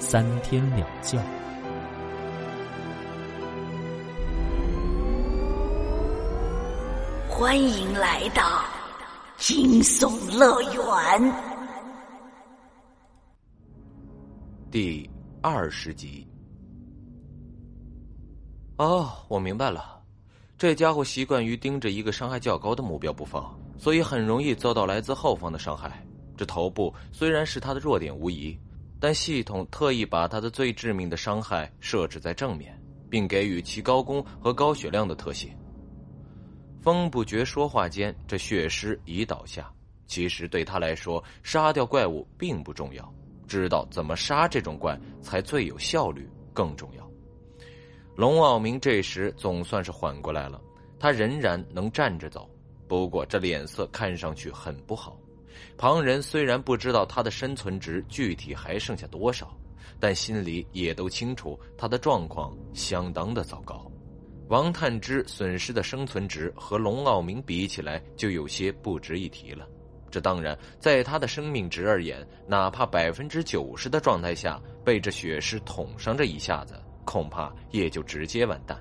三天两觉。欢迎来到惊悚乐园第二十集。哦，我明白了。这家伙习惯于盯着一个伤害较高的目标不放，所以很容易遭到来自后方的伤害。这头部虽然是他的弱点无疑，但系统特意把他的最致命的伤害设置在正面，并给予其高攻和高血量的特性。风不觉说话间，这血尸已倒下。其实对他来说，杀掉怪物并不重要，知道怎么杀这种怪才最有效率更重要。龙傲明这时总算是缓过来了，他仍然能站着走，不过这脸色看上去很不好。旁人虽然不知道他的生存值具体还剩下多少，但心里也都清楚他的状况相当的糟糕。王探之损失的生存值和龙傲明比起来就有些不值一提了。这当然，在他的生命值而言，哪怕百分之九十的状态下被这血尸捅上这一下子。恐怕也就直接完蛋。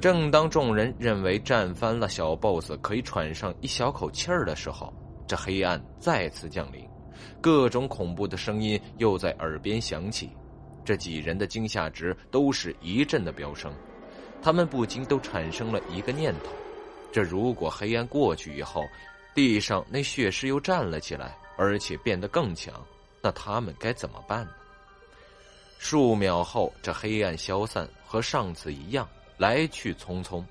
正当众人认为战翻了小 boss 可以喘上一小口气儿的时候，这黑暗再次降临，各种恐怖的声音又在耳边响起。这几人的惊吓值都是一阵的飙升，他们不禁都产生了一个念头：这如果黑暗过去以后，地上那血尸又站了起来，而且变得更强，那他们该怎么办呢？数秒后，这黑暗消散，和上次一样，来去匆匆。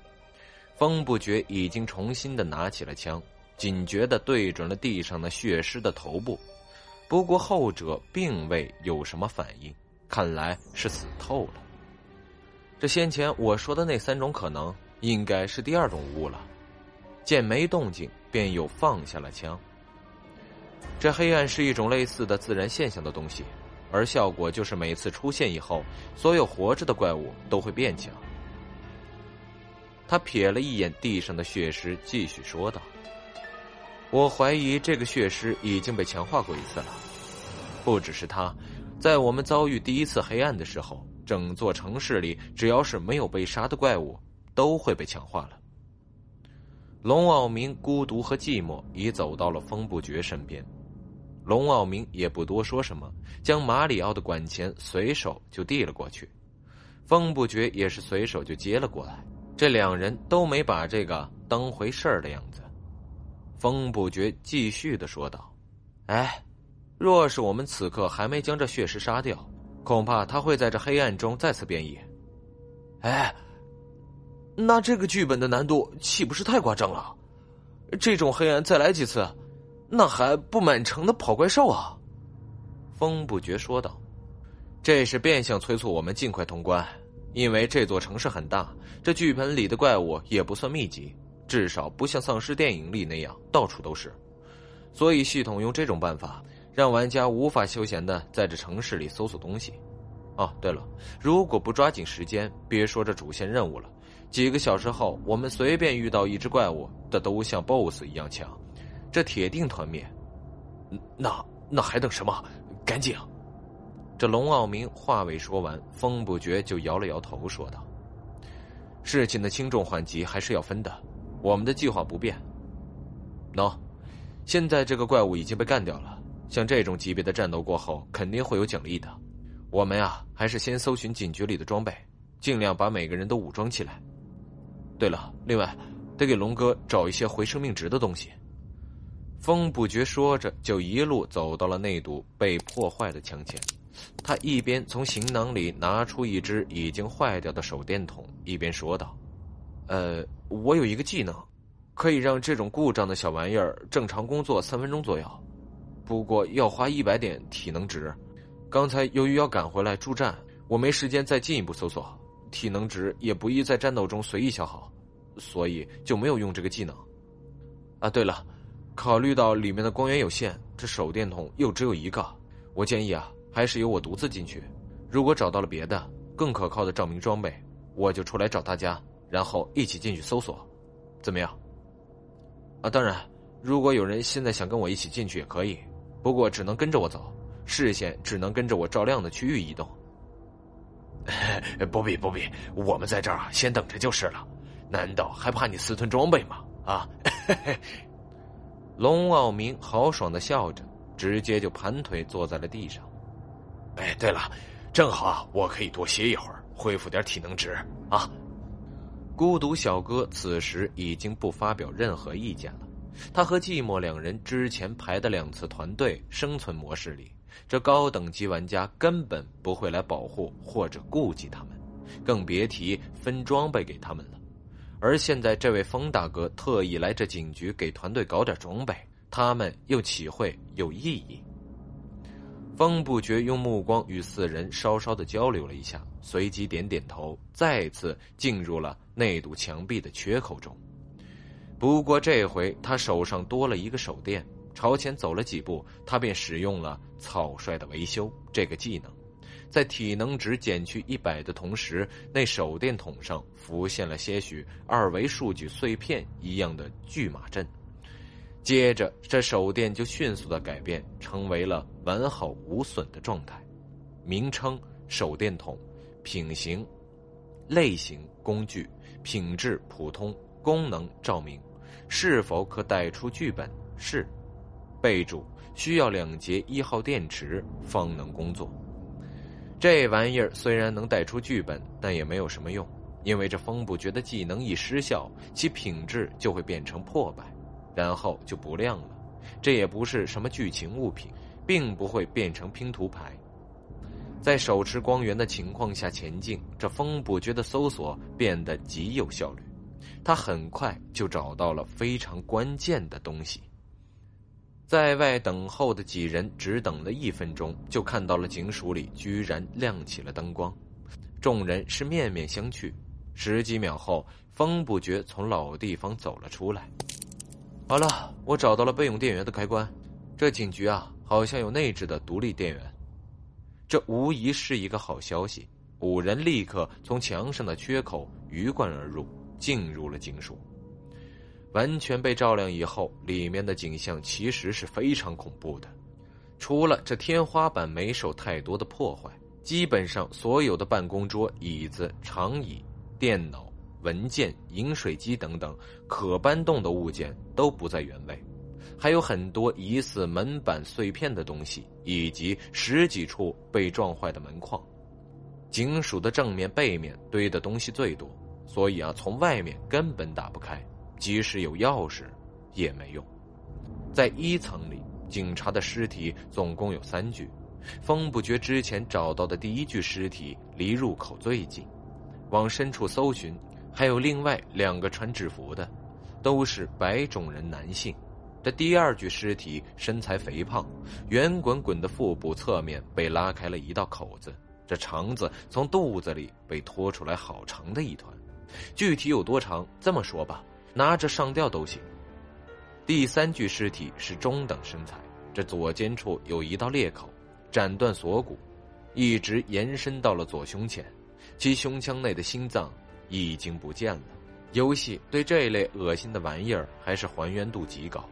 风不觉已经重新的拿起了枪，警觉的对准了地上的血尸的头部。不过后者并未有什么反应，看来是死透了。这先前我说的那三种可能，应该是第二种物了。见没动静，便又放下了枪。这黑暗是一种类似的自然现象的东西。而效果就是每次出现以后，所有活着的怪物都会变强。他瞥了一眼地上的血尸，继续说道：“我怀疑这个血尸已经被强化过一次了。不只是他，在我们遭遇第一次黑暗的时候，整座城市里只要是没有被杀的怪物，都会被强化了。”龙傲明孤独和寂寞已走到了风不绝身边。龙傲明也不多说什么，将马里奥的管钳随手就递了过去，风不觉也是随手就接了过来。这两人都没把这个当回事儿的样子。风不觉继续的说道：“哎，若是我们此刻还没将这血尸杀掉，恐怕他会在这黑暗中再次变异。哎，那这个剧本的难度岂不是太夸张了？这种黑暗再来几次？”那还不满城的跑怪兽啊！风不觉说道：“这是变相催促我们尽快通关，因为这座城市很大，这剧本里的怪物也不算密集，至少不像丧尸电影里那样到处都是。所以系统用这种办法，让玩家无法休闲的在这城市里搜索东西。哦，对了，如果不抓紧时间，别说这主线任务了，几个小时后，我们随便遇到一只怪物，的都像 BOSS 一样强。”这铁定团灭，那那还等什么？赶紧！这龙傲明话未说完，风不觉就摇了摇头，说道：“事情的轻重缓急还是要分的，我们的计划不变。喏，现在这个怪物已经被干掉了，像这种级别的战斗过后，肯定会有奖励的。我们呀，还是先搜寻警局里的装备，尽量把每个人都武装起来。对了，另外得给龙哥找一些回生命值的东西。”风不觉说着，就一路走到了那堵被破坏的墙前。他一边从行囊里拿出一只已经坏掉的手电筒，一边说道：“呃，我有一个技能，可以让这种故障的小玩意儿正常工作三分钟左右，不过要花一百点体能值。刚才由于要赶回来助战，我没时间再进一步搜索，体能值也不宜在战斗中随意消耗，所以就没有用这个技能。啊，对了，考虑到里面的光源有限，这手电筒又只有一个，我建议啊，还是由我独自进去。如果找到了别的更可靠的照明装备，我就出来找大家，然后一起进去搜索，怎么样？啊，当然，如果有人现在想跟我一起进去也可以，不过只能跟着我走。视线只能跟着我照亮的区域移动。不必不必，我们在这儿先等着就是了。难道还怕你私吞装备吗？啊！龙傲明豪爽的笑着，直接就盘腿坐在了地上。哎，对了，正好我可以多歇一会儿，恢复点体能值啊。孤独小哥此时已经不发表任何意见了。他和寂寞两人之前排的两次团队生存模式里。这高等级玩家根本不会来保护或者顾及他们，更别提分装备给他们了。而现在这位风大哥特意来这警局给团队搞点装备，他们又岂会有异议？风不觉用目光与四人稍稍的交流了一下，随即点点头，再次进入了那堵墙壁的缺口中。不过这回他手上多了一个手电。朝前走了几步，他便使用了草率的维修这个技能，在体能值减去一百的同时，那手电筒上浮现了些许二维数据碎片一样的巨马阵，接着这手电就迅速的改变，成为了完好无损的状态。名称：手电筒，品行：类型工具，品质普通，功能照明，是否可带出剧本？是。备注：需要两节一号电池方能工作。这玩意儿虽然能带出剧本，但也没有什么用，因为这风不觉的技能一失效，其品质就会变成破败，然后就不亮了。这也不是什么剧情物品，并不会变成拼图牌。在手持光源的情况下前进，这风不觉的搜索变得极有效率。他很快就找到了非常关键的东西。在外等候的几人只等了一分钟，就看到了警署里居然亮起了灯光，众人是面面相觑。十几秒后，风不觉从老地方走了出来。好了，我找到了备用电源的开关。这警局啊，好像有内置的独立电源，这无疑是一个好消息。五人立刻从墙上的缺口鱼贯而入，进入了警署。完全被照亮以后，里面的景象其实是非常恐怖的。除了这天花板没受太多的破坏，基本上所有的办公桌、椅子、长椅、电脑、文件、饮水机等等可搬动的物件都不在原位，还有很多疑似门板碎片的东西，以及十几处被撞坏的门框。警署的正面、背面堆的东西最多，所以啊，从外面根本打不开。即使有钥匙，也没用。在一层里，警察的尸体总共有三具。风不觉之前找到的第一具尸体离入口最近，往深处搜寻，还有另外两个穿制服的，都是白种人男性。这第二具尸体身材肥胖，圆滚滚的腹部侧面被拉开了一道口子，这肠子从肚子里被拖出来好长的一团。具体有多长？这么说吧。拿着上吊都行。第三具尸体是中等身材，这左肩处有一道裂口，斩断锁骨，一直延伸到了左胸前，其胸腔内的心脏已经不见了。游戏对这类恶心的玩意儿还是还原度极高，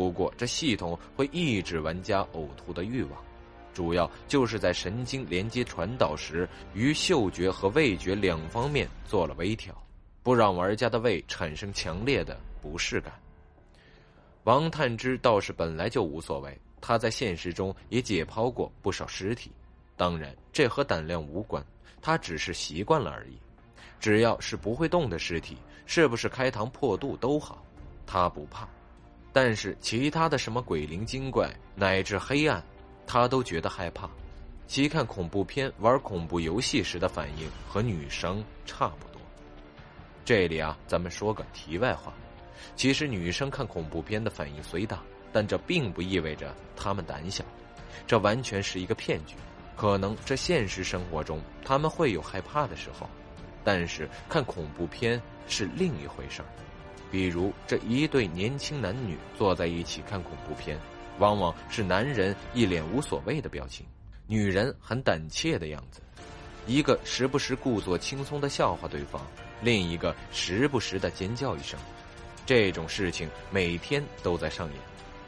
不过这系统会抑制玩家呕吐的欲望，主要就是在神经连接传导时，于嗅觉和味觉两方面做了微调。不让玩家的胃产生强烈的不适感。王探之倒是本来就无所谓，他在现实中也解剖过不少尸体，当然这和胆量无关，他只是习惯了而已。只要是不会动的尸体，是不是开膛破肚都好，他不怕。但是其他的什么鬼灵精怪乃至黑暗，他都觉得害怕。其看恐怖片、玩恐怖游戏时的反应和女生差不多。这里啊，咱们说个题外话。其实女生看恐怖片的反应虽大，但这并不意味着她们胆小，这完全是一个骗局。可能这现实生活中他们会有害怕的时候，但是看恐怖片是另一回事儿。比如这一对年轻男女坐在一起看恐怖片，往往是男人一脸无所谓的表情，女人很胆怯的样子，一个时不时故作轻松的笑话对方，另一个时不时的尖叫一声。这种事情每天都在上演，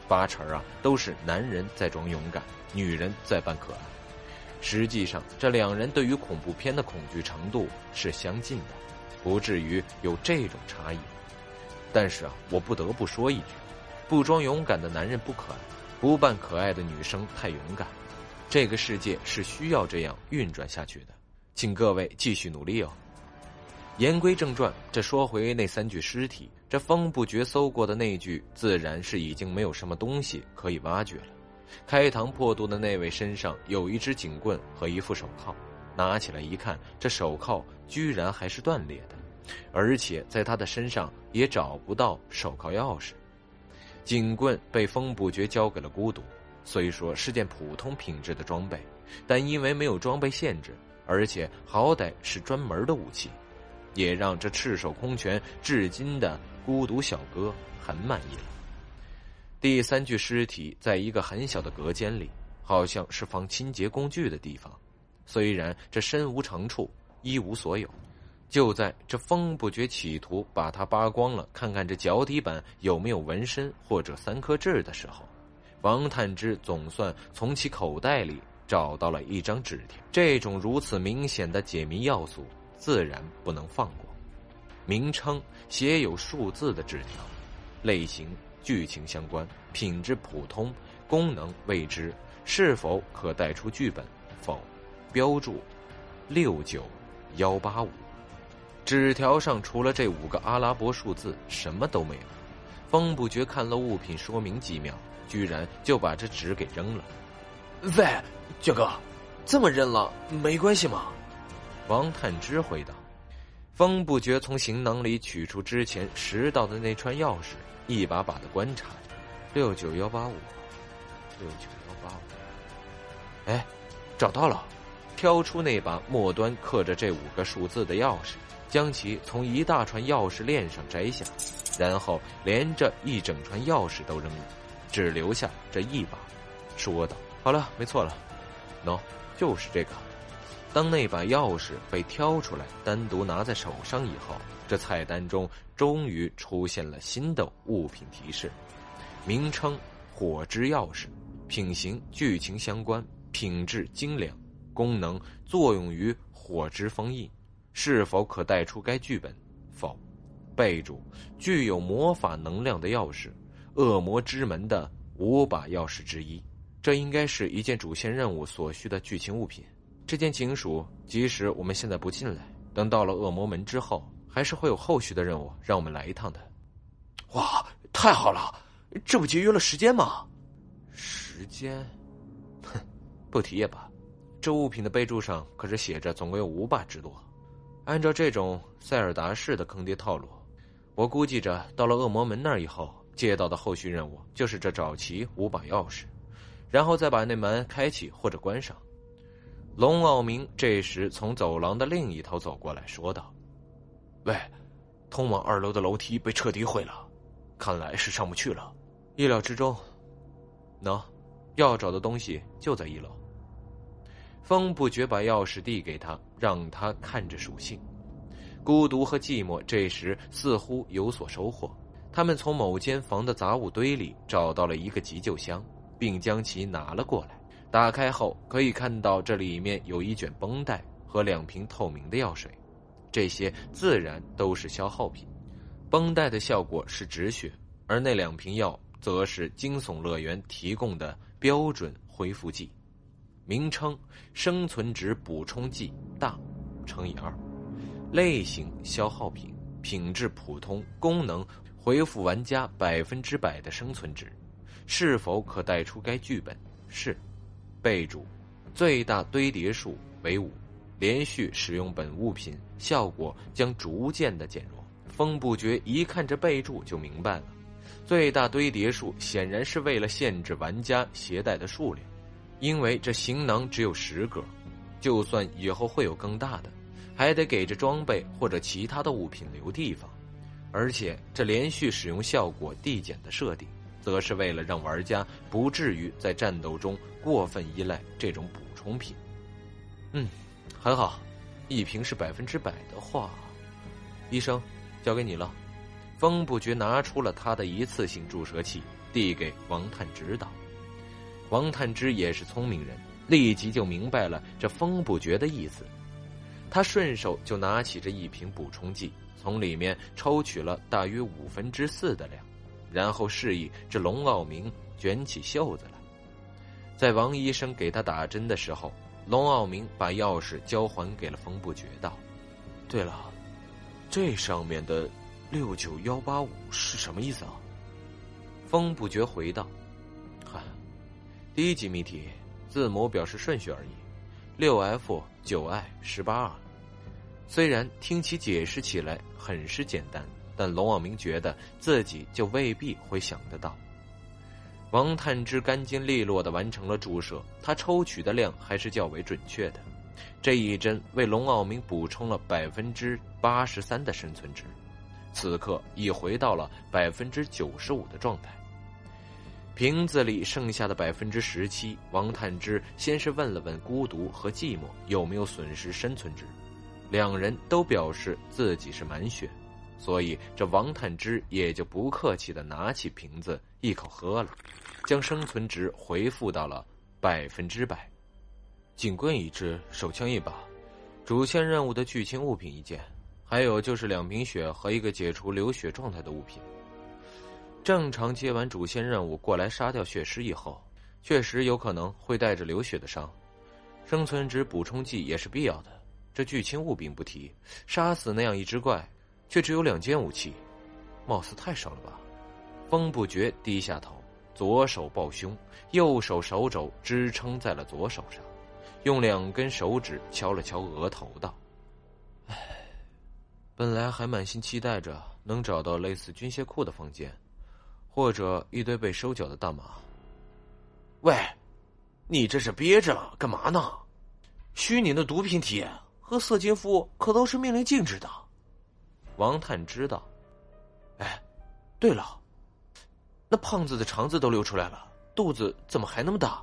八成啊都是男人在装勇敢，女人在扮可爱。实际上，这两人对于恐怖片的恐惧程度是相近的，不至于有这种差异。但是啊，我不得不说一句：不装勇敢的男人不可爱，不扮可爱的女生太勇敢。这个世界是需要这样运转下去的，请各位继续努力哦。言归正传，这说回那三具尸体，这风不觉搜过的那具，自然是已经没有什么东西可以挖掘了。开膛破肚的那位身上有一支警棍和一副手铐，拿起来一看，这手铐居然还是断裂的。而且在他的身上也找不到手铐钥匙，警棍被风不觉交给了孤独。虽说是件普通品质的装备，但因为没有装备限制，而且好歹是专门的武器，也让这赤手空拳至今的孤独小哥很满意了。第三具尸体在一个很小的隔间里，好像是放清洁工具的地方。虽然这身无长处，一无所有。就在这风不觉企图把它扒光了，看看这脚底板有没有纹身或者三颗痣的时候，王探之总算从其口袋里找到了一张纸条。这种如此明显的解谜要素，自然不能放过。名称写有数字的纸条，类型剧情相关，品质普通，功能未知，是否可带出剧本？否，标注六九幺八五。纸条上除了这五个阿拉伯数字，什么都没有。风不觉看了物品说明几秒，居然就把这纸给扔了。喂，杰哥，这么扔了没关系吗？王探之回答。风不觉从行囊里取出之前拾到的那串钥匙，一把把的观察着。六九幺八五，六九幺八五。哎，找到了！挑出那把末端刻着这五个数字的钥匙。将其从一大串钥匙链上摘下，然后连着一整串钥匙都扔了，只留下这一把，说道：“好了，没错了，喏，就是这个。”当那把钥匙被挑出来，单独拿在手上以后，这菜单中终于出现了新的物品提示：名称“火之钥匙”，品行剧情相关，品质精良，功能作用于火之封印。是否可带出该剧本？否。备注：具有魔法能量的钥匙，恶魔之门的五把钥匙之一。这应该是一件主线任务所需的剧情物品。这件警署，即使我们现在不进来，等到了恶魔门之后，还是会有后续的任务让我们来一趟的。哇，太好了！这不节约了时间吗？时间？哼，不提也罢。这物品的备注上可是写着总共有五把之多。按照这种塞尔达式的坑爹套路，我估计着到了恶魔门那儿以后，接到的后续任务就是这找齐五把钥匙，然后再把那门开启或者关上。龙傲明这时从走廊的另一头走过来说道：“喂，通往二楼的楼梯被彻底毁了，看来是上不去了。意料之中。喏，要找的东西就在一楼。”风不觉把钥匙递给他，让他看着属性。孤独和寂寞这时似乎有所收获，他们从某间房的杂物堆里找到了一个急救箱，并将其拿了过来。打开后可以看到，这里面有一卷绷带和两瓶透明的药水，这些自然都是消耗品。绷带的效果是止血，而那两瓶药则是惊悚乐园提供的标准恢复剂。名称：生存值补充剂大，乘以二。类型：消耗品。品质：普通。功能：回复玩家百分之百的生存值。是否可带出该剧本？是。备注：最大堆叠数为五。连续使用本物品，效果将逐渐的减弱。风不觉一看这备注就明白了，最大堆叠数显然是为了限制玩家携带的数量。因为这行囊只有十格，就算以后会有更大的，还得给这装备或者其他的物品留地方。而且这连续使用效果递减的设定，则是为了让玩家不至于在战斗中过分依赖这种补充品。嗯，很好，一瓶是百分之百的话，医生，交给你了。风不觉拿出了他的一次性注射器，递给王探指导。王探之也是聪明人，立即就明白了这风不绝的意思。他顺手就拿起这一瓶补充剂，从里面抽取了大约五分之四的量，然后示意这龙傲明卷起袖子来。在王医生给他打针的时候，龙傲明把钥匙交还给了风不绝，道：“对了，这上面的。”六九幺八五是什么意思啊？风不觉回道：“嗨，第一级谜题，字母表示顺序而已。六 F 九 I 十八 R。虽然听其解释起来很是简单，但龙傲明觉得自己就未必会想得到。王探之干净利落的完成了注射，他抽取的量还是较为准确的。这一针为龙傲明补充了百分之八十三的生存值。”此刻已回到了百分之九十五的状态。瓶子里剩下的百分之十七，王探之先是问了问孤独和寂寞有没有损失生存值，两人都表示自己是满血，所以这王探之也就不客气的拿起瓶子一口喝了，将生存值回复到了百分之百。警棍一支，手枪一把，主线任务的剧情物品一件。还有就是两瓶血和一个解除流血状态的物品。正常接完主线任务过来杀掉血尸以后，确实有可能会带着流血的伤，生存值补充剂也是必要的。这剧情物品不提，杀死那样一只怪，却只有两件武器，貌似太少了吧？风不觉低下头，左手抱胸，右手手肘支撑在了左手上，用两根手指敲了敲额头，道。本来还满心期待着能找到类似军械库的房间，或者一堆被收缴的大麻。喂，你这是憋着干嘛呢？虚拟的毒品体验和色情服务可都是命令禁止的。王探知道。哎，对了，那胖子的肠子都流出来了，肚子怎么还那么大？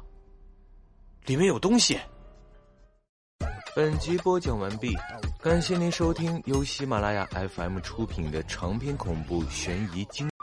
里面有东西。本集播讲完毕，感谢您收听由喜马拉雅 FM 出品的长篇恐怖悬疑惊。